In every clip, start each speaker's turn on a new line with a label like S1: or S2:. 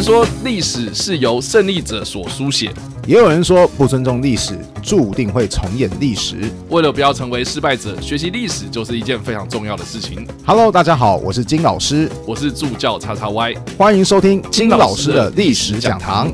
S1: 人说历史是由胜利者所书写，
S2: 也有人说不尊重历史，注定会重演历史。
S1: 为了不要成为失败者，学习历史就是一件非常重要的事情。
S2: Hello，大家好，我是金老师，
S1: 我是助教叉叉 Y，
S2: 欢迎收听金老师的历史讲堂。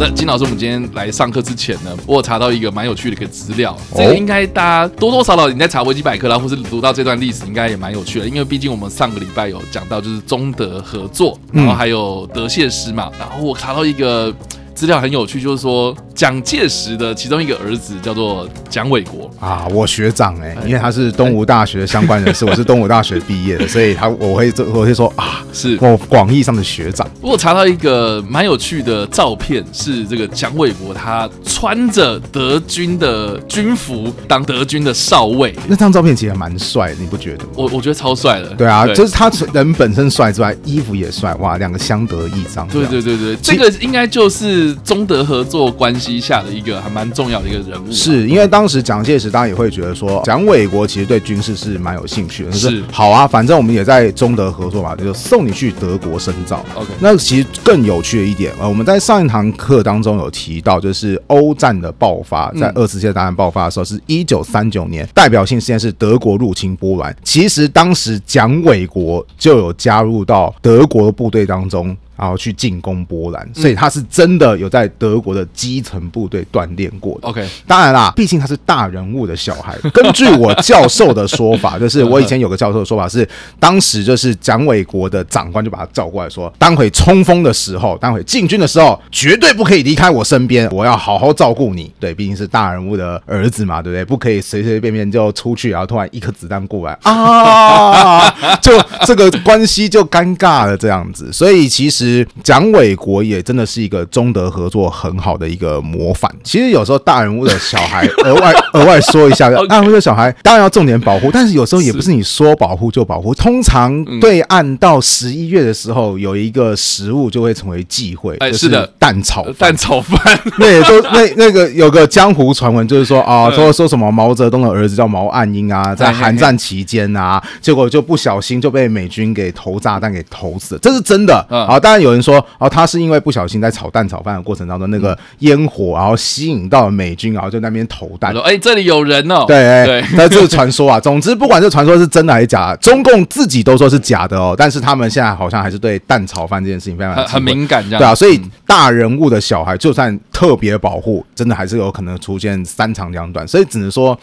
S1: 的，金老师，我们今天来上课之前呢，我有查到一个蛮有趣的一个资料，这个应该大家多多少少你在查维基百科啦，或是读到这段历史，应该也蛮有趣的，因为毕竟我们上个礼拜有讲到就是中德合作，然后还有德械师嘛，然后我查到一个。资料很有趣，就是说蒋介石的其中一个儿子叫做蒋纬国
S2: 啊，我学长哎、欸，因为他是东吴大学的相关人士，我是东吴大学毕业的，所以他我会我会说啊，是我广义上的学长。
S1: 我查到一个蛮有趣的照片，是这个蒋纬国他穿着德军的军服当德军的少尉，
S2: 那张照片其实蛮帅，你不觉得吗？
S1: 我我觉得超帅的。
S2: 对啊，对就是他人本身帅之外，衣服也帅，哇，两个相得益彰。
S1: 对对对对，这个应该就是。中德合作关系下的一个还蛮重要的一个人物，
S2: 是因为当时蒋介石当然也会觉得说，蒋纬国其实对军事是蛮有兴趣的，就是好啊，反正我们也在中德合作嘛，就送你去德国深造。OK，那其实更有趣的一点，呃，我们在上一堂课当中有提到，就是欧战的爆发，在二次世界大战爆发的时候，是一九三九年，代表性事件是德国入侵波兰，其实当时蒋纬国就有加入到德国的部队当中。然后去进攻波兰，所以他是真的有在德国的基层部队锻炼过的。
S1: OK，
S2: 当然啦，毕竟他是大人物的小孩。根据我教授的说法，就是我以前有个教授的说法是，当时就是蒋纬国的长官就把他叫过来说，待会冲锋的时候，待会进军的时候，绝对不可以离开我身边，我要好好照顾你。对，毕竟是大人物的儿子嘛，对不对？不可以随随便便就出去，然后突然一颗子弹过来啊，就这个关系就尴尬了这样子。所以其实。蒋纬国也真的是一个中德合作很好的一个模范。其实有时候大人物的小孩 额外额外说一下，大人物的小孩当然要重点保护，但是有时候也不是你说保护就保护。通常对岸到十一月的时候，有一个食物就会成为忌讳，就是的，蛋炒
S1: 蛋炒饭。
S2: 那也都那那个有个江湖传闻，就是说啊，说说什么毛泽东的儿子叫毛岸英啊，在韩战期间啊，结果就不小心就被美军给投炸弹给投死了，这是真的啊。当然。有人说，哦，他是因为不小心在炒蛋炒饭的过程当中，那个烟火，然后吸引到了美军，然后就在那边投弹。
S1: 说，哎，这里有人哦。
S2: 对对，那这是传说啊。总之，不管这传说是真的还是假的，中共自己都说是假的哦。但是他们现在好像还是对蛋炒饭这件事情非常
S1: 很很敏感，这样。
S2: 对啊，所以大人物的小孩，就算特别保护，真的还是有可能出现三长两短。所以只能说。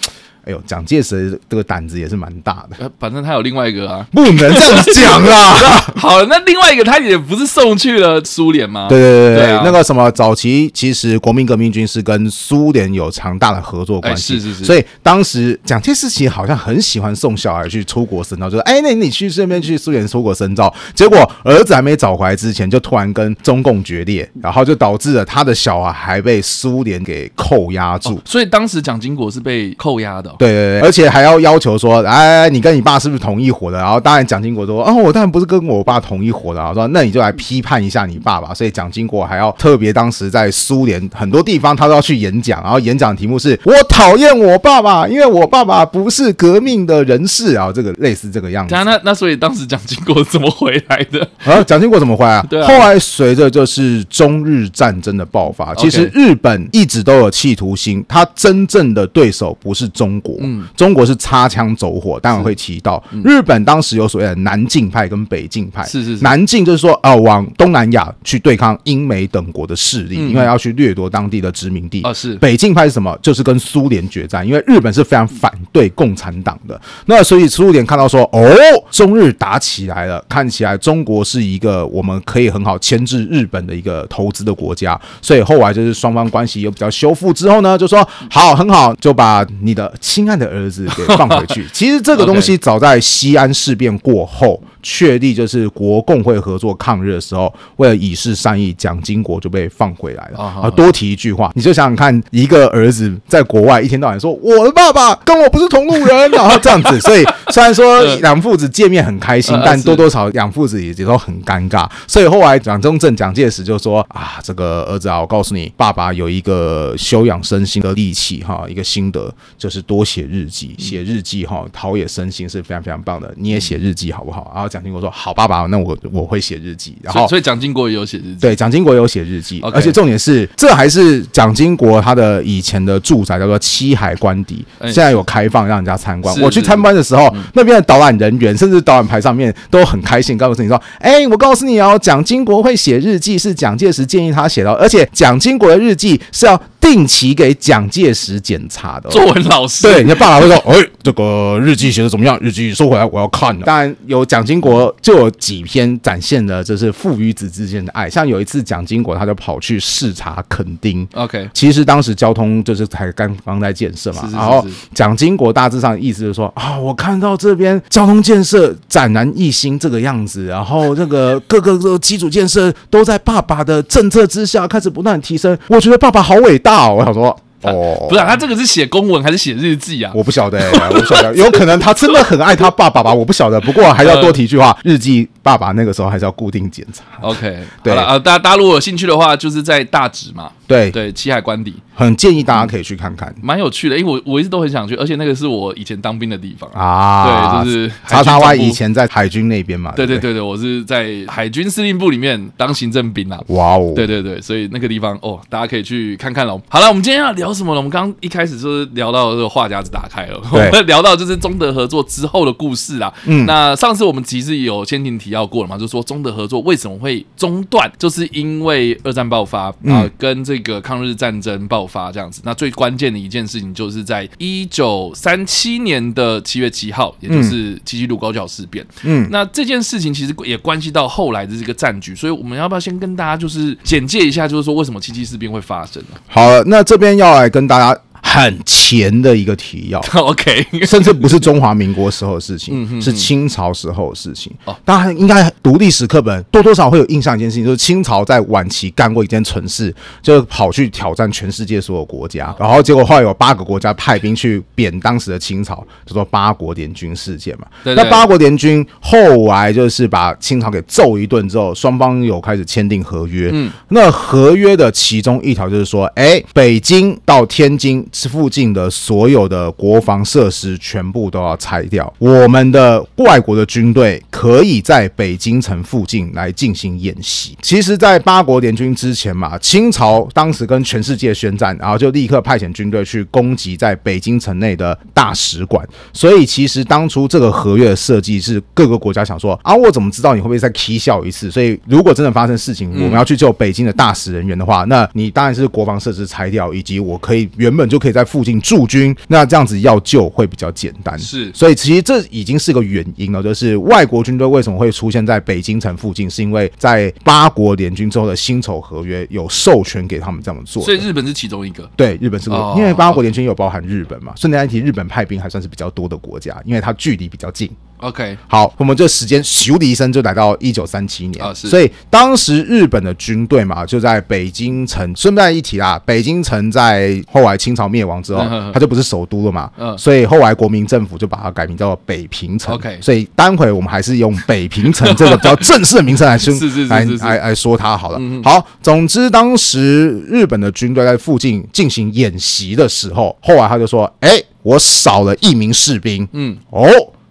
S2: 哎呦，蒋介石这个胆子也是蛮大的。
S1: 反正他有另外一个啊，
S2: 不能这样讲啦。
S1: 好，那另外一个他也不是送去了苏联吗？
S2: 对对对对，那个什么，早期其实国民革命军是跟苏联有强大的合作关系。是是是。所以当时蒋介石其实好像很喜欢送小孩去出国深造，就是哎，那你去顺便去苏联出国深造。结果儿子还没找回来之前，就突然跟中共决裂，然后就导致了他的小孩还被苏联给扣押住。
S1: 所以当时蒋经国是被扣押的。
S2: 对对对，而且还要要求说，哎，你跟你爸是不是同一伙的？然后当然蒋经国说，哦，我当然不是跟我爸同一伙的。然后说，那你就来批判一下你爸爸。所以蒋经国还要特别当时在苏联很多地方，他都要去演讲。然后演讲题目是我讨厌我爸爸，因为我爸爸不是革命的人士啊。这个类似这个样子。
S1: 那那所以当时蒋经国怎么回来的？
S2: 啊，蒋经国怎么回来啊？对啊。后来随着就是中日战争的爆发，其实日本一直都有企图心，他真正的对手不是中国。嗯，中国是擦枪走火，当然会提到日本当时有所谓的南进派跟北进派。是是，是南进就是说，呃，往东南亚去对抗英美等国的势力，因为要去掠夺当地的殖民地。啊，是。北进派是什么？就是跟苏联决战，因为日本是非常反对共产党的。那所以苏联看到说，哦，中日打起来了，看起来中国是一个我们可以很好牵制日本的一个投资的国家。所以后来就是双方关系又比较修复之后呢，就说好，很好，就把你的。亲爱的儿子给放回去。其实这个东西早在西安事变过后。确立就是国共会合作抗日的时候，为了以示善意，蒋经国就被放回来了。啊，多提一句话，你就想想看，一个儿子在国外一天到晚说我的爸爸跟我不是同路人，然 后这样子，所以 虽然说两父子见面很开心，但多多少少两父子也也都很尴尬。所以后来蒋中正、蒋介石就说啊，这个儿子啊，我告诉你，爸爸有一个修养身心的利器哈，一个心得就是多写日记，写日记哈，陶冶身心是非常非常棒的。你也写日记好不好？然后蒋经国说好，爸爸，那我我会写日记。然后
S1: 所以蒋经国也有写日记，
S2: 对，蒋经国有写日记，而且重点是这还是蒋经国他的以前的住宅叫做七海官邸，现在有开放让人家参观。我去参观的时候，那边的导览人员甚至导览牌上面都很开心，告诉你说：“哎，我告诉你哦，蒋经国会写日记是蒋介石建议他写的，而且蒋经国的日记是要。”定期给蒋介石检查的作
S1: 文老师，
S2: 对，你的爸爸会说：“哎，这个日记写的怎么样？日记收回来，我要看。”当然，有蒋经国就有几篇展现的，就是父与子之间的爱。像有一次，蒋经国他就跑去视察垦丁。
S1: OK，
S2: 其实当时交通就是才刚刚在建设嘛。是是是是，然后蒋经国大致上的意思就是说：“啊，我看到这边交通建设崭然一新这个样子，然后这个各个基础建设都在爸爸的政策之下开始不断提升。我觉得爸爸好伟大。”我想说，哦，
S1: 不是，他这个是写公文还是写日记啊？
S2: 我不晓得，我不晓得，有可能他真的很爱他爸爸吧？我不晓得。不过还是要多提一句话，日记爸爸那个时候还是要固定检查。
S1: OK，对了啊，大家大家如果有兴趣的话，就是在大直嘛。
S2: 对
S1: 对，七海官邸
S2: 很建议大家可以去看看，
S1: 蛮有趣的。因为我我一直都很想去，而且那个是我以前当兵的地方
S2: 啊。
S1: 对，就是
S2: 叉叉 Y 以前在海军那边嘛。
S1: 对对对对，我是在海军司令部里面当行政兵啊。
S2: 哇哦，
S1: 对对对，所以那个地方哦，大家可以去看看喽。好了，我们今天要聊什么呢？我们刚刚一开始就是聊到这个话匣子打开了，我们聊到就是中德合作之后的故事啦。嗯，那上次我们其实有先前提到过了嘛，就是说中德合作为什么会中断，就是因为二战爆发啊，跟这个抗日战。争爆发这样子，那最关键的一件事情就是在一九三七年的七月七号，也就是七七卢沟桥事变。嗯，那这件事情其实也关系到后来的这个战局，所以我们要不要先跟大家就是简介一下，就是说为什么七七事变会发生呢？
S2: 好了，那这边要来跟大家。很前的一个提要，
S1: OK，
S2: 甚至不是中华民国时候的事情，是清朝时候的事情。哦，大家应该读历史课本多多少少会有印象一件事情，就是清朝在晚期干过一件蠢事，就跑去挑战全世界所有国家，然后结果后来有八个国家派兵去贬当时的清朝，叫做八国联军事件嘛。那八国联军后来就是把清朝给揍一顿之后，双方有开始签订合约。嗯，那合约的其中一条就是说，哎，北京到天津。附近的所有的国防设施全部都要拆掉。我们的外国的军队可以在北京城附近来进行演习。其实，在八国联军之前嘛，清朝当时跟全世界宣战，然后就立刻派遣军队去攻击在北京城内的大使馆。所以，其实当初这个合约的设计是各个国家想说啊，我怎么知道你会不会再踢笑一次？所以，如果真的发生事情，我们要去救北京的大使人员的话，那你当然是国防设施拆掉，以及我可以原本就可以。可以在附近驻军，那这样子要救会比较简单。
S1: 是，
S2: 所以其实这已经是个原因了，就是外国军队为什么会出现在北京城附近，是因为在八国联军之后的辛丑合约有授权给他们这么做。
S1: 所以日本是其中一个，
S2: 对，日本是个，因为八国联军有包含日本嘛。顺带一提，日本派兵还算是比较多的国家，因为它距离比较近。
S1: OK，
S2: 好，我们这时间咻的一声就来到一九三七年，所以当时日本的军队嘛，就在北京城。顺带一提啦，北京城在后来清朝灭亡之后，它就不是首都了嘛，所以后来国民政府就把它改名叫做北平城。OK，所以待会我们还是用北平城这个比较正式的名称来称，来来来说它好了。好，总之当时日本的军队在附近进行演习的时候，后来他就说：“哎，我少了一名士兵。”嗯，哦。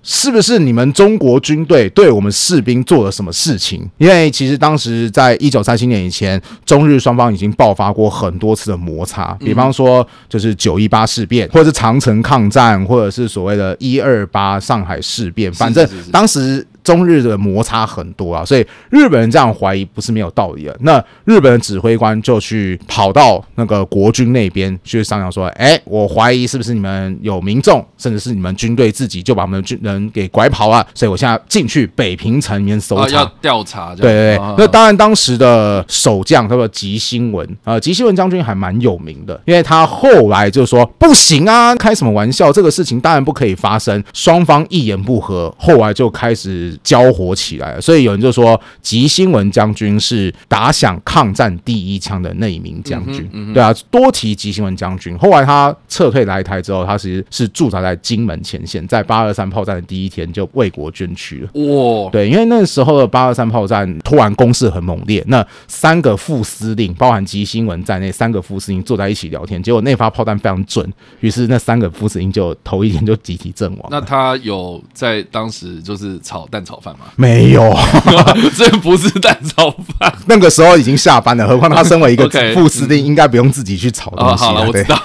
S2: 是不是你们中国军队对我们士兵做了什么事情？因为其实当时在一九三七年以前，中日双方已经爆发过很多次的摩擦，比方说就是九一八事变，或者是长城抗战，或者是所谓的一二八上海事变，反正当时。中日的摩擦很多啊，所以日本人这样怀疑不是没有道理的。那日本的指挥官就去跑到那个国军那边去商量说：“哎，我怀疑是不是你们有民众，甚至是你们军队自己就把我们的军人给拐跑了？所以我现在进去北平城里面搜查，
S1: 要调查。
S2: 对对对，那当然当时的守将叫做吉星文啊，吉星文将军还蛮有名的，因为他后来就说不行啊，开什么玩笑？这个事情当然不可以发生。双方一言不合，后来就开始。始交火起来了。所以有人就说，吉星文将军是打响抗战第一枪的那一名将军。嗯嗯、对啊，多提吉星文将军。后来他撤退来台之后，他其实是驻扎在金门前线，在八二三炮战的第一天就为国捐躯了。哇，对，因为那时候的八二三炮战突然攻势很猛烈，那三个副司令，包含吉星文在内，三个副司令坐在一起聊天，结果那发炮弹非常准，于是那三个副司令就头一天就集体阵亡。
S1: 那他有在当时就是炒蛋炒饭吗？
S2: 没有，
S1: 这不是蛋炒饭。
S2: 那个时候已经下班了，何况他身为一个 副司令，应该不用自己去炒东西。
S1: 好了，我知道。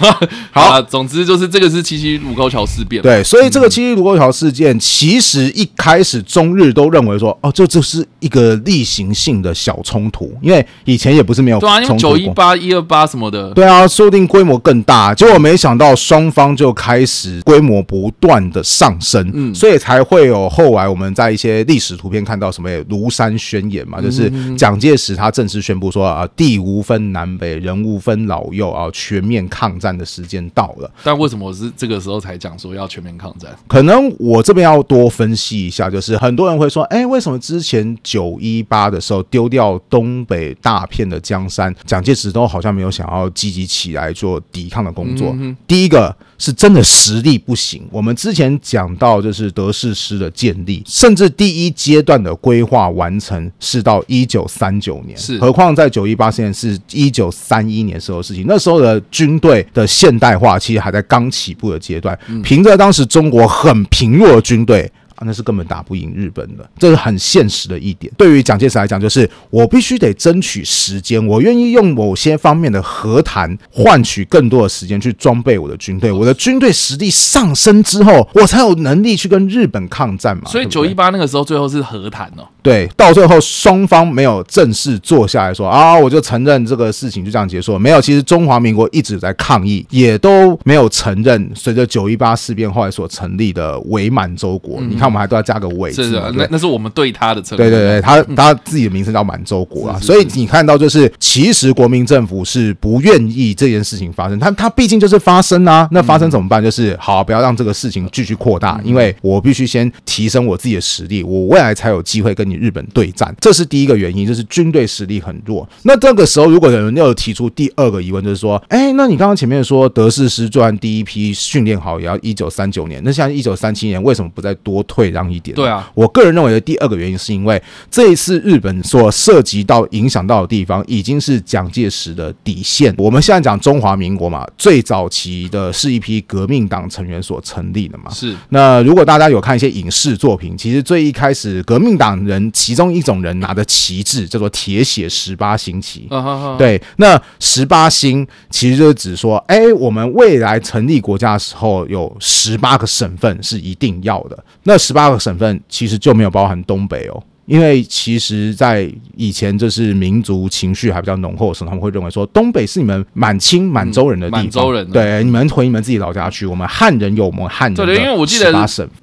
S1: 好，总之就是这个是七七卢沟桥事变。
S2: 对，所以这个七七卢沟桥事件，其实一开始中日都认为说，哦，这就是一个例行性的小冲突，因为以前也不是没有
S1: 对啊，因为九一八、一二八什么的，
S2: 对啊，说不定规模更大。结果没想到双方就开始规模不断的上升，嗯，所以才会有后来我们在一些历史图片看到什么庐山宣言嘛，就是蒋介石他正式宣布说啊，地无分南北，人无分老幼啊，全面抗战的时间到了。
S1: 但为什么我是这个时候才讲说要全面抗战？
S2: 可能我这边要多分析一下，就是很多人会说，哎，为什么之前九一八的时候丢掉东北大片的江山，蒋介石都好像没有想要积极起来做抵抗的工作？第一个是真的实力不行。我们之前讲到，就是德式师的建立，甚至第一阶段的规划完成是到一九三九年，是。何况在九一八事件是一九三一年时候的事情，那时候的军队的现代化其实还在刚起步的阶段，凭着当时中国很贫弱的军队。那是根本打不赢日本的，这是很现实的一点。对于蒋介石来讲，就是我必须得争取时间，我愿意用某些方面的和谈换取更多的时间去装备我的军队。我的军队实力上升之后，我才有能力去跟日本抗战嘛。
S1: 所以九一八那个时候最后是和谈哦。
S2: 对，到最后双方没有正式坐下来说啊，我就承认这个事情就这样结束了。没有，其实中华民国一直在抗议，也都没有承认。随着九一八事变后来所成立的伪满洲国，嗯、你看。我们还都要加个伪字，
S1: 那那是我们对他的称呼。
S2: 对对对，他他自己的名称叫满洲国啊，所以你看到就是，其实国民政府是不愿意这件事情发生，他他毕竟就是发生啊，那发生怎么办？就是好，不要让这个事情继续扩大，因为我必须先提升我自己的实力，我未来才有机会跟你日本对战，这是第一个原因，就是军队实力很弱。那这个时候，如果有人又提出第二个疑问，就是说，哎，那你刚刚前面说德式师传第一批训练好也要一九三九年，那像一九三七年为什么不再多？退让一点，
S1: 对啊，
S2: 我个人认为的第二个原因是因为这一次日本所涉及到影响到的地方已经是蒋介石的底线。我们现在讲中华民国嘛，最早期的是一批革命党成员所成立的嘛。
S1: 是。
S2: 那如果大家有看一些影视作品，其实最一开始革命党人其中一种人拿的旗帜叫做铁血十八星旗。Uh. 对，那十八星其实就是指说，哎，我们未来成立国家的时候有十八个省份是一定要的。那十八个省份其实就没有包含东北哦。因为其实，在以前就是民族情绪还比较浓厚的时候，他们会认为说，东北是你们满清满洲人的地方，满洲人对，你们回你们自己老家去。我们汉人有我们汉人的，对，因为我记得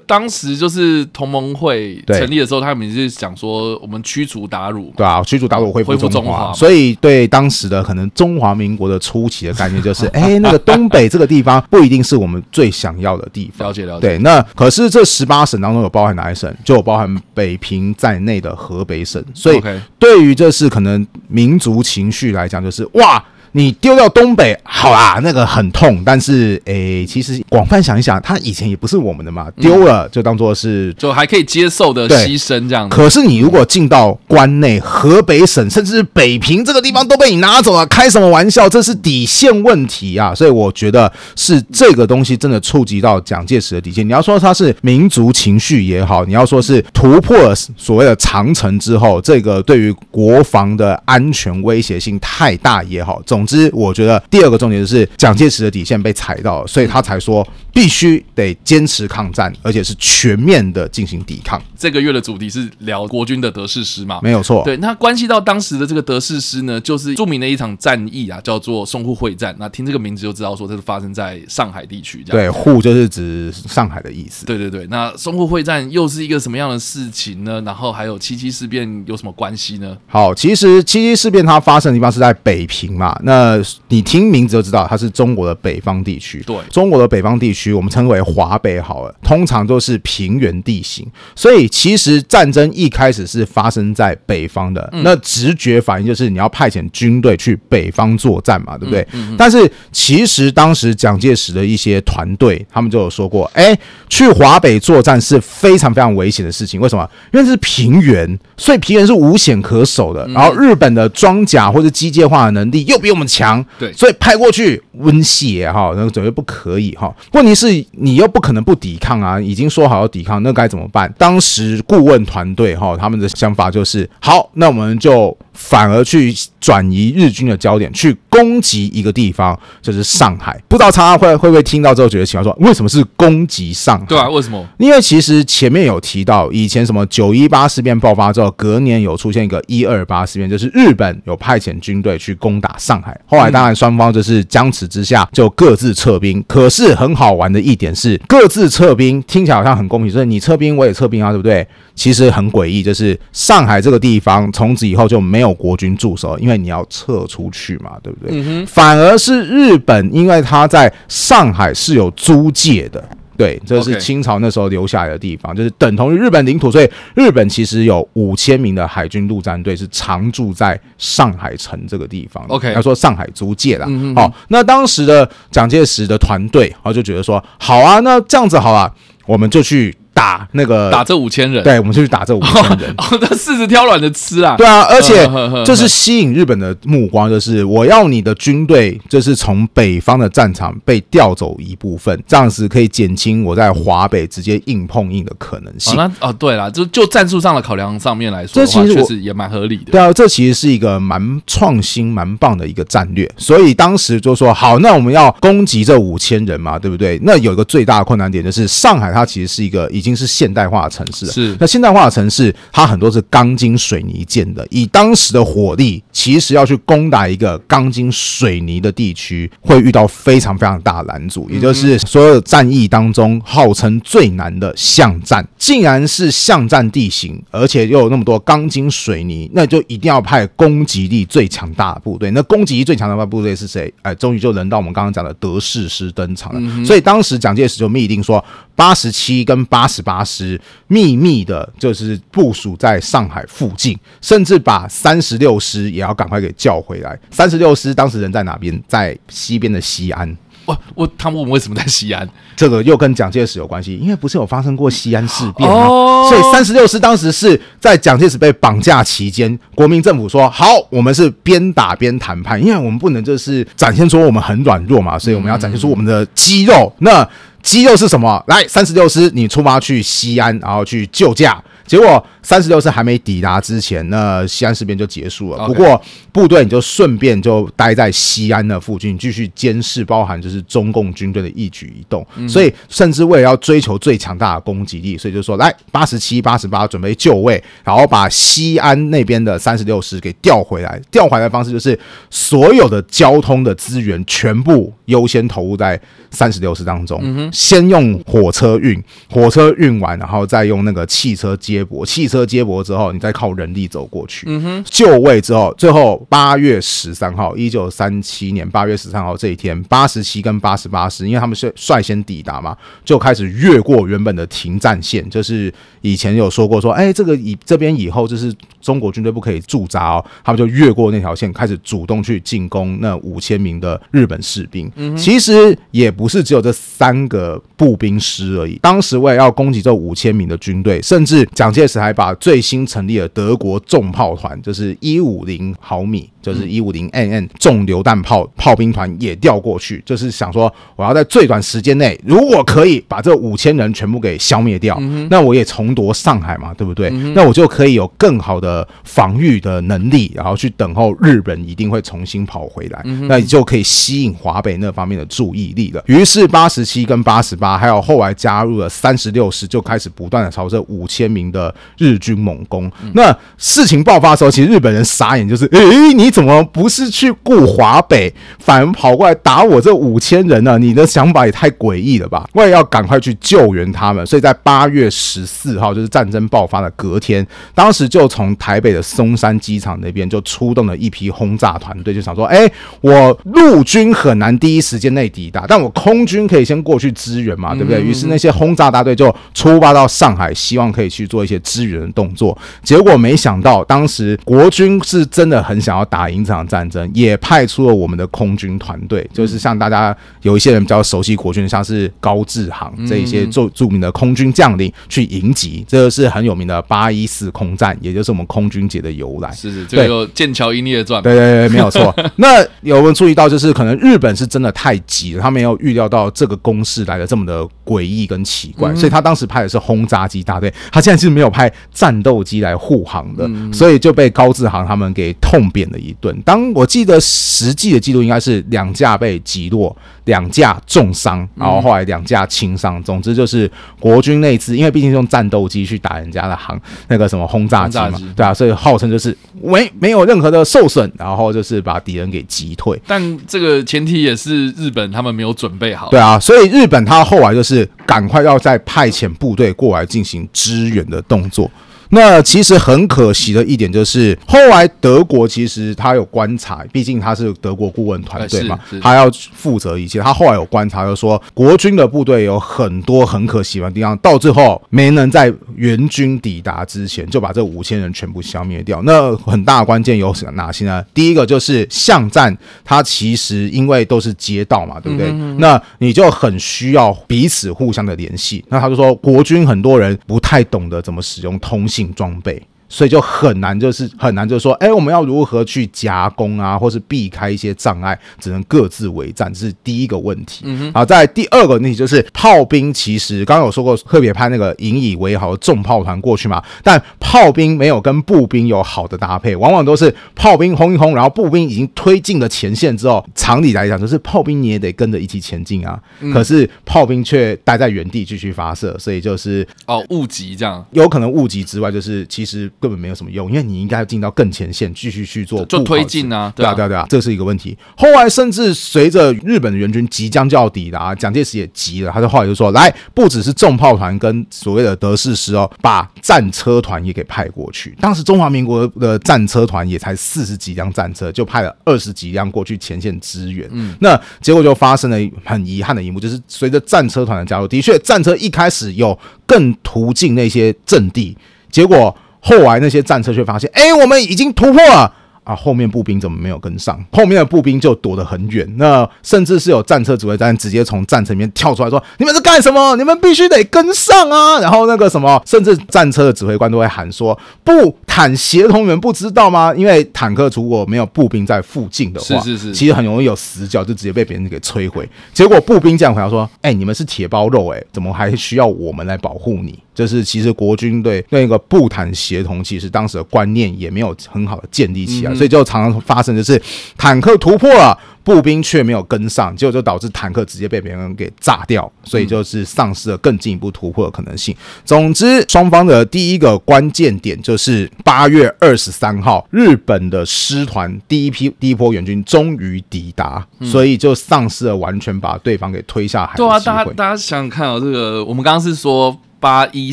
S1: 当时就是同盟会成立的时候，他们是讲说我们驱逐鞑虏，
S2: 对啊，驱逐鞑虏恢复中华。所以对当时的可能中华民国的初期的概念就是，哎，那个东北这个地方不一定是我们最想要的地方。
S1: 了解了解。
S2: 对，那可是这十八省当中有包含哪一省？就有包含北平在内的河北省，所以对于这是可能民族情绪来讲，就是哇。你丢掉东北，好啦，那个很痛，但是诶、欸，其实广泛想一想，他以前也不是我们的嘛，丢了就当做是
S1: 就还可以接受的牺牲这样。
S2: 可是你如果进到关内，河北省甚至是北平这个地方都被你拿走了，开什么玩笑？这是底线问题啊！所以我觉得是这个东西真的触及到蒋介石的底线。你要说他是民族情绪也好，你要说是突破了所谓的长城之后，这个对于国防的安全威胁性太大也好，总之，我觉得第二个重点就是蒋介石的底线被踩到了，所以他才说必须得坚持抗战，而且是全面的进行抵抗。
S1: 这个月的主题是聊国军的德式师嘛？
S2: 没有错。
S1: 对，那关系到当时的这个德式师呢，就是著名的一场战役啊，叫做淞沪会战。那听这个名字就知道说这是发生在上海地区。
S2: 对，沪就是指上海的意思。
S1: 对对对，那淞沪会战又是一个什么样的事情呢？然后还有七七事变有什么关系呢？
S2: 好，其实七七事变它发生的地方是在北平嘛。那你听名字就知道，它是中国的北方地区。
S1: 对，
S2: 中国的北方地区，我们称为华北好了，通常都是平原地形，所以其实战争一开始是发生在北方的。嗯、那直觉反应就是你要派遣军队去北方作战嘛，对不对？嗯嗯、但是其实当时蒋介石的一些团队，他们就有说过，哎，去华北作战是非常非常危险的事情。为什么？因为这是平原，所以皮人是无险可守的。然后日本的装甲或者机械化的能力又比我们强，
S1: 对，
S2: 所以派过去温血哈，那个绝对不可以哈。问题是你又不可能不抵抗啊，已经说好要抵抗，那该怎么办？当时顾问团队哈，他们的想法就是，好，那我们就。反而去转移日军的焦点，去攻击一个地方，就是上海。不知道常常会会不会听到之后觉得奇怪，说为什么是攻击上海？
S1: 对啊，为什么？
S2: 因为其实前面有提到，以前什么九一八事变爆发之后，隔年有出现一个一二八事变，就是日本有派遣军队去攻打上海。后来当然双方就是僵持之下，就各自撤兵。可是很好玩的一点是，各自撤兵听起来好像很公平，就是你撤兵我也撤兵啊，对不对？其实很诡异，就是上海这个地方从此以后就没有国军驻守，因为你要撤出去嘛，对不对？嗯哼。反而是日本，因为他在上海是有租界的，对，这是清朝那时候留下来的地方，就是等同于日本领土，所以日本其实有五千名的海军陆战队是常驻在上海城这个地方。OK，要说上海租界啦。好，那当时的蒋介石的团队，然后就觉得说，好啊，那这样子好啊，我们就去。打那个
S1: 打这五千人，
S2: 对，我们就去打这五千人。
S1: 哦，这柿子挑软的吃啊。
S2: 对啊，而且就是吸引日本的目光，就是我要你的军队，就是从北方的战场被调走一部分，这样子可以减轻我在华北直接硬碰硬的可能性。
S1: 哦，那哦，对了，就就战术上的考量上面来说，这其实确实也蛮合理的。
S2: 对啊，这其实是一个蛮创新、蛮棒的一个战略。所以当时就说好，那我们要攻击这五千人嘛，对不对？那有一个最大的困难点就是上海，它其实是一个已经。是现代化的城市了。是，那现代化的城市，它很多是钢筋水泥建的。以当时的火力，其实要去攻打一个钢筋水泥的地区，会遇到非常非常大的拦阻。也就是所有战役当中号称最难的巷战，竟然是巷战地形，而且又有那么多钢筋水泥，那就一定要派攻击力最强大的部队。那攻击力最强大的部队是谁？哎，终于就轮到我们刚刚讲的德式师登场了。所以当时蒋介石就密令说，八十七跟八十。八师秘密的，就是部署在上海附近，甚至把三十六师也要赶快给叫回来。三十六师当时人在哪边？在西边的西安。
S1: 我我他问我们为什么在西安？
S2: 这个又跟蒋介石有关系，因为不是有发生过西安事变吗？哦、所以三十六师当时是在蒋介石被绑架期间，国民政府说好，我们是边打边谈判，因为我们不能就是展现出我们很软弱嘛，所以我们要展现出我们的肌肉。嗯、那肌肉是什么？来，三十六师，你出发去西安，然后去救驾。结果三十六师还没抵达之前，那西安事变就结束了。不过部队你就顺便就待在西安的附近，继续监视，包含就是中共军队的一举一动。所以甚至为了要追求最强大的攻击力，所以就说来八十七、八十八准备就位，然后把西安那边的三十六师给调回来。调回来的方式就是所有的交通的资源全部优先投入在三十六师当中，先用火车运，火车运完，然后再用那个汽车接。接驳汽车接驳之后，你再靠人力走过去。嗯哼，就位之后，最后八月十三号，一九三七年八月十三号这一天，八十七跟八十八师，因为他们是率先抵达嘛，就开始越过原本的停战线。就是以前有说过说，哎，这个以这边以后就是中国军队不可以驻扎哦，他们就越过那条线，开始主动去进攻那五千名的日本士兵。嗯哼，其实也不是只有这三个步兵师而已。当时为了要攻击这五千名的军队，甚至讲。蒋介石还把最新成立的德国重炮团，就是一五零毫米，就是一五零 mm 重榴弹炮炮兵团也调过去，就是想说，我要在最短时间内，如果可以把这五千人全部给消灭掉，那我也重夺上海嘛，对不对？那我就可以有更好的防御的能力，然后去等候日本一定会重新跑回来，那你就可以吸引华北那方面的注意力了。于是八十七跟八十八，还有后来加入了三十六师，就开始不断的朝这五千名的。的日军猛攻。嗯、那事情爆发的时候，其实日本人傻眼，就是诶、欸，你怎么不是去顾华北，反而跑过来打我这五千人呢？你的想法也太诡异了吧！我也要赶快去救援他们，所以在八月十四号，就是战争爆发的隔天，当时就从台北的松山机场那边就出动了一批轰炸团队，就想说，哎、欸，我陆军很难第一时间内抵达，但我空军可以先过去支援嘛，对不对？于是那些轰炸大队就出发到上海，希望可以去做一些支援的动作。结果没想到，当时国军是真的很想要打赢这场战争，也派出了我们的空军团队，就是像大家有一些人比较熟悉国军，像是高志航这一些著著名的空军将领去迎击，这个是很有名的八一四空战，也就是我们空军节的由来。
S1: 是是，这个有《剑桥英烈传》。
S2: 对对对，没有错。那有没有注意到，就是可能日本是真的太急了，他没有预料到这个攻势来的这么的诡异跟奇怪，所以他当时派的是轰炸机大队，他现在是没有派战斗机来护航的，所以就被高志航他们给痛扁了一顿。当我记得实际的记录应该是两架被击落。两架重伤，然后后来两架轻伤。总之就是国军那次，因为毕竟是用战斗机去打人家的航，那个什么轰炸机嘛，对啊，所以号称就是没没有任何的受损，然后就是把敌人给击退。
S1: 但这个前提也是日本他们没有准备好。
S2: 对啊，所以日本他后来就是赶快要再派遣部队过来进行支援的动作。那其实很可惜的一点就是，后来德国其实他有观察，毕竟他是德国顾问团队嘛，他要负责一切。他后来有观察，就说国军的部队有很多很可惜的地方，到最后没能在援军抵达之前就把这五千人全部消灭掉。那很大的关键有哪些呢？第一个就是巷战，它其实因为都是街道嘛，对不对？那你就很需要彼此互相的联系。那他就说，国军很多人不太懂得怎么使用通信。装备。所以就很难，就是很难，就是说，哎，我们要如何去夹攻啊，或是避开一些障碍，只能各自为战，这是第一个问题。嗯，好，在第二个问题就是炮兵，其实刚刚有说过，特别派那个引以为豪的重炮团过去嘛，但炮兵没有跟步兵有好的搭配，往往都是炮兵轰一轰，然后步兵已经推进了前线之后，常理来讲就是炮兵你也得跟着一起前进啊，可是炮兵却待在原地继续发射，所以就是
S1: 哦误击这样，
S2: 有可能误击之外，就是其实。根本没有什么用，因为你应该要进到更前线，继续去做
S1: 就推进啊，
S2: 对啊，对啊，对啊，这是一个问题。后来甚至随着日本的援军即将就要抵达，蒋介石也急了，他就后来就说：“来，不只是重炮团跟所谓的德式师哦，把战车团也给派过去。”当时中华民国的战车团也才四十几辆战车，就派了二十几辆过去前线支援。嗯，那结果就发生了很遗憾的一幕，就是随着战车团的加入，的确战车一开始有更途径那些阵地，结果。后来那些战车却发现，哎，我们已经突破了。啊，后面步兵怎么没有跟上？后面的步兵就躲得很远，那甚至是有战车指挥官直接从战车里面跳出来说：“你们是干什么？你们必须得跟上啊！”然后那个什么，甚至战车的指挥官都会喊说：“不坦协同员不知道吗？因为坦克如果没有步兵在附近的话，是是是，其实很容易有死角，就直接被别人给摧毁。结果步兵这样回答说：‘哎，你们是铁包肉，哎，怎么还需要我们来保护你？’就是其实国军对那个步坦协同，其实当时的观念也没有很好的建立起来。所以就常常发生的是，坦克突破了，步兵却没有跟上，结果就导致坦克直接被别人给炸掉，所以就是丧失了更进一步突破的可能性。总之，双方的第一个关键点就是八月二十三号，日本的师团第一批第一波援军终于抵达，所以就丧失了完全把对方给推下海的机会。
S1: 对啊，大家大家想想看哦，这个我们刚刚是说八一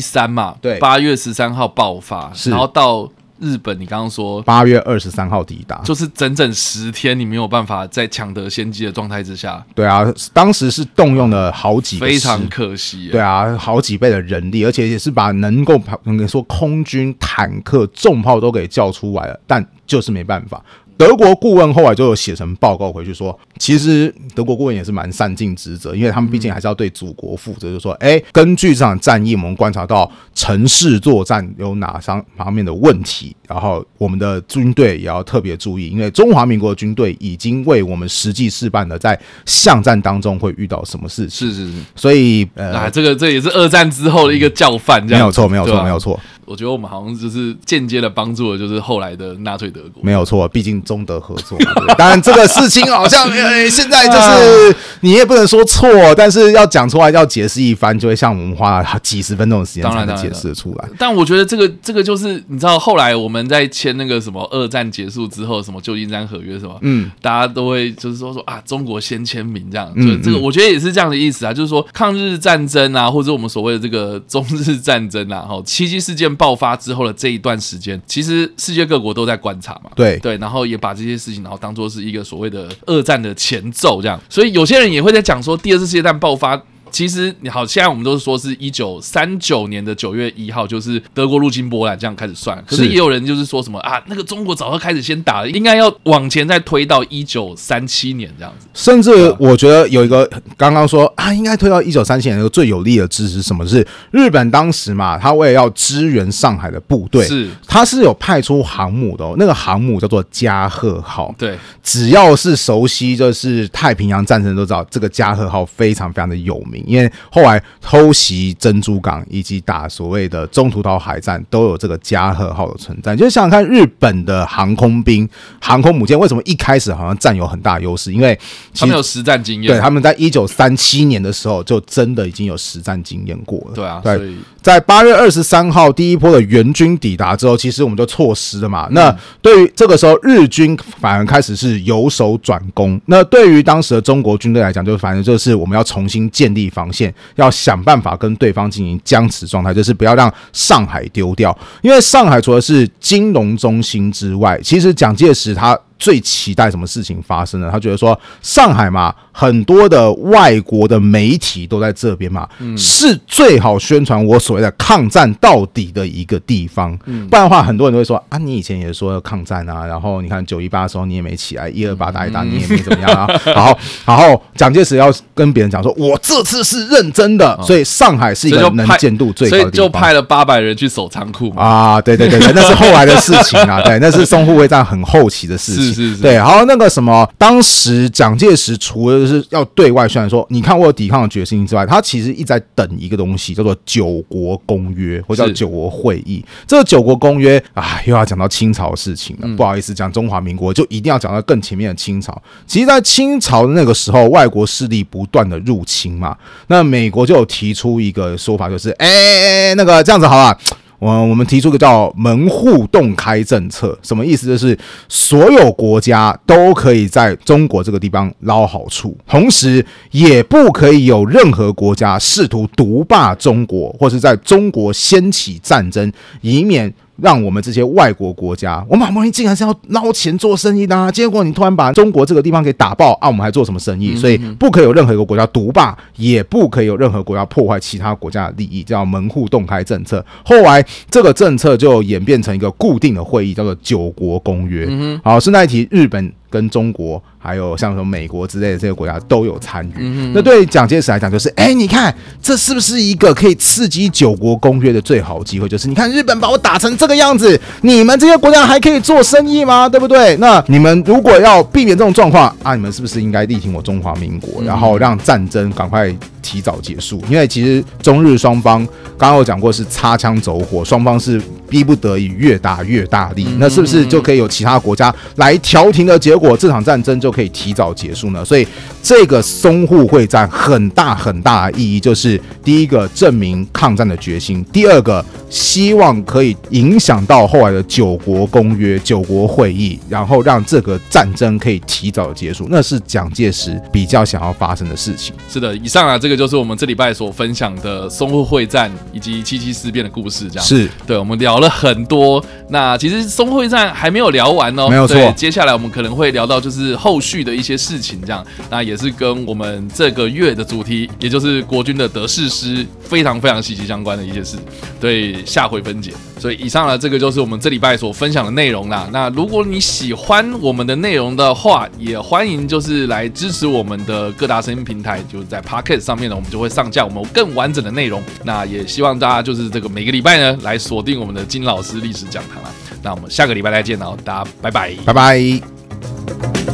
S1: 三嘛，对，八月十三号爆发，然后到。日本，你刚刚说
S2: 八月二十三号抵达，
S1: 就是整整十天，你没有办法在抢得先机的状态之下。
S2: 对啊，当时是动用了好几个，
S1: 非常可惜。
S2: 对啊，好几倍的人力，而且也是把能够能够说空军、坦克、重炮都给叫出来了，但就是没办法。德国顾问后来就有写成报告回去说，其实德国顾问也是蛮善尽职责，因为他们毕竟还是要对祖国负责。就是说，哎，根据这场战役，我们观察到城市作战有哪方方面的问题，然后我们的军队也要特别注意，因为中华民国的军队已经为我们实际示范了在巷战当中会遇到什么事情。
S1: 是是是，
S2: 所以呃，
S1: 啊，这个这也是二战之后的一个教范，
S2: 没有错，没有错，没有错。
S1: 我觉得我们好像就是间接的帮助了，就是后来的纳粹德国。
S2: 没有错，毕竟中德合作嘛。对，当然这个事情好像、欸、现在就是 你也不能说错，但是要讲出来要解释一番，就会像我们花了几十分钟的时间才能解释出来。
S1: 但我觉得这个这个就是你知道，后来我们在签那个什么二战结束之后什么旧金山合约什么，嗯，大家都会就是说说啊，中国先签名这样。就，这个我觉得也是这样的意思啊，就是说抗日战争啊，或者我们所谓的这个中日战争啊，哈，七七事件爆发之后的这一段时间，其实世界各国都在观察嘛。
S2: 对
S1: 对，然后也把这些事情，然后当做是一个所谓的二战的前奏这样。所以有些人也会在讲说，第二次世界大战爆发。其实你好，现在我们都是说是一九三九年的九月一号，就是德国入侵波兰这样开始算。可是也有人就是说什么啊，那个中国早就开始先打了，应该要往前再推到一九三七年这样子。
S2: 甚至我觉得有一个刚刚说啊，应该推到一九三七年，一个最有力的支持什么？是日本当时嘛，他为了要支援上海的部队，
S1: 是
S2: 他是有派出航母的哦，那个航母叫做加贺号。
S1: 对，
S2: 只要是熟悉就是太平洋战争都知道，这个加贺号非常非常的有名。因为后来偷袭珍珠港以及打所谓的中途岛海战，都有这个加贺号的存在。就是想想看，日本的航空兵、航空母舰为什么一开始好像占有很大优势？因为
S1: 他们有实战经验。
S2: 对，他们在一九三七年的时候就真的已经有实战经验过了。
S1: 对啊，
S2: 对，在八月二十三号第一波的援军抵达之后，其实我们就错失了嘛。那对于这个时候，日军反而开始是由守转攻。那对于当时的中国军队来讲，就反正就是我们要重新建立防线，要想办法跟对方进行僵持状态，就是不要让上海丢掉。因为上海除了是金融中心之外，其实蒋介石他。最期待什么事情发生呢？他觉得说上海嘛，很多的外国的媒体都在这边嘛，嗯、是最好宣传我所谓的抗战到底的一个地方。嗯、不然的话，很多人都会说啊，你以前也说要抗战啊，然后你看九一八的时候你也没起来，一二八打一打你也没怎么样啊。然后，然后蒋介石要跟别人讲说，我这次是认真的，所以上海是一个能见度最高的地方，
S1: 所以就派了八百人去守仓库
S2: 啊。对对对对，那是后来的事情啊，对，那是淞沪会战很后期的事情。
S1: 是是是，
S2: 对，然后那个什么，当时蒋介石除了是要对外宣传说，你看我有抵抗的决心之外，他其实一直在等一个东西，叫做九国公约，或叫九国会议。这个九国公约啊，又要讲到清朝的事情了。嗯、不好意思，讲中华民国就一定要讲到更前面的清朝。其实，在清朝的那个时候，外国势力不断的入侵嘛，那美国就有提出一个说法，就是哎哎哎，那个这样子好了。我我们提出个叫门户洞开政策，什么意思？就是所有国家都可以在中国这个地方捞好处，同时也不可以有任何国家试图独霸中国，或是在中国掀起战争，以免。让我们这些外国国家，我们好不容易竟然是要捞钱做生意的啊，结果你突然把中国这个地方给打爆啊，我们还做什么生意？所以不可以有任何一个国家独霸，也不可以有任何国家破坏其他国家的利益，叫门户洞开政策。后来这个政策就演变成一个固定的会议，叫做九国公约。好，顺带一提，日本跟中国。还有像什么美国之类的这些国家都有参与。嗯、那对蒋介石来讲，就是哎，你看这是不是一个可以刺激九国公约的最好机会？就是你看日本把我打成这个样子，你们这些国家还可以做生意吗？对不对？那你们如果要避免这种状况啊，你们是不是应该力挺我中华民国，然后让战争赶快提早结束？因为其实中日双方刚刚有讲过是擦枪走火，双方是逼不得已越打越大力。那是不是就可以有其他国家来调停的结果？这场战争就。可以提早结束呢，所以这个淞沪会战很大很大的意义，就是第一个证明抗战的决心，第二个希望可以影响到后来的九国公约、九国会议，然后让这个战争可以提早结束，那是蒋介石比较想要发生的事情。
S1: 是的，以上啊，这个就是我们这礼拜所分享的淞沪会战以及七七事变的故事。这样
S2: 是
S1: 对，我们聊了很多。那其实淞沪会战还没有聊完哦，
S2: 没有错。
S1: 接下来我们可能会聊到就是后续。的一些事情，这样，那也是跟我们这个月的主题，也就是国军的德式师，非常非常息息相关的一些事，对，下回分解。所以以上呢，这个就是我们这礼拜所分享的内容啦。那如果你喜欢我们的内容的话，也欢迎就是来支持我们的各大声音平台，就是在 Pocket 上面呢，我们就会上架我们更完整的内容。那也希望大家就是这个每个礼拜呢，来锁定我们的金老师历史讲堂啦。那我们下个礼拜再见然后，大家拜拜，
S2: 拜拜。Bye.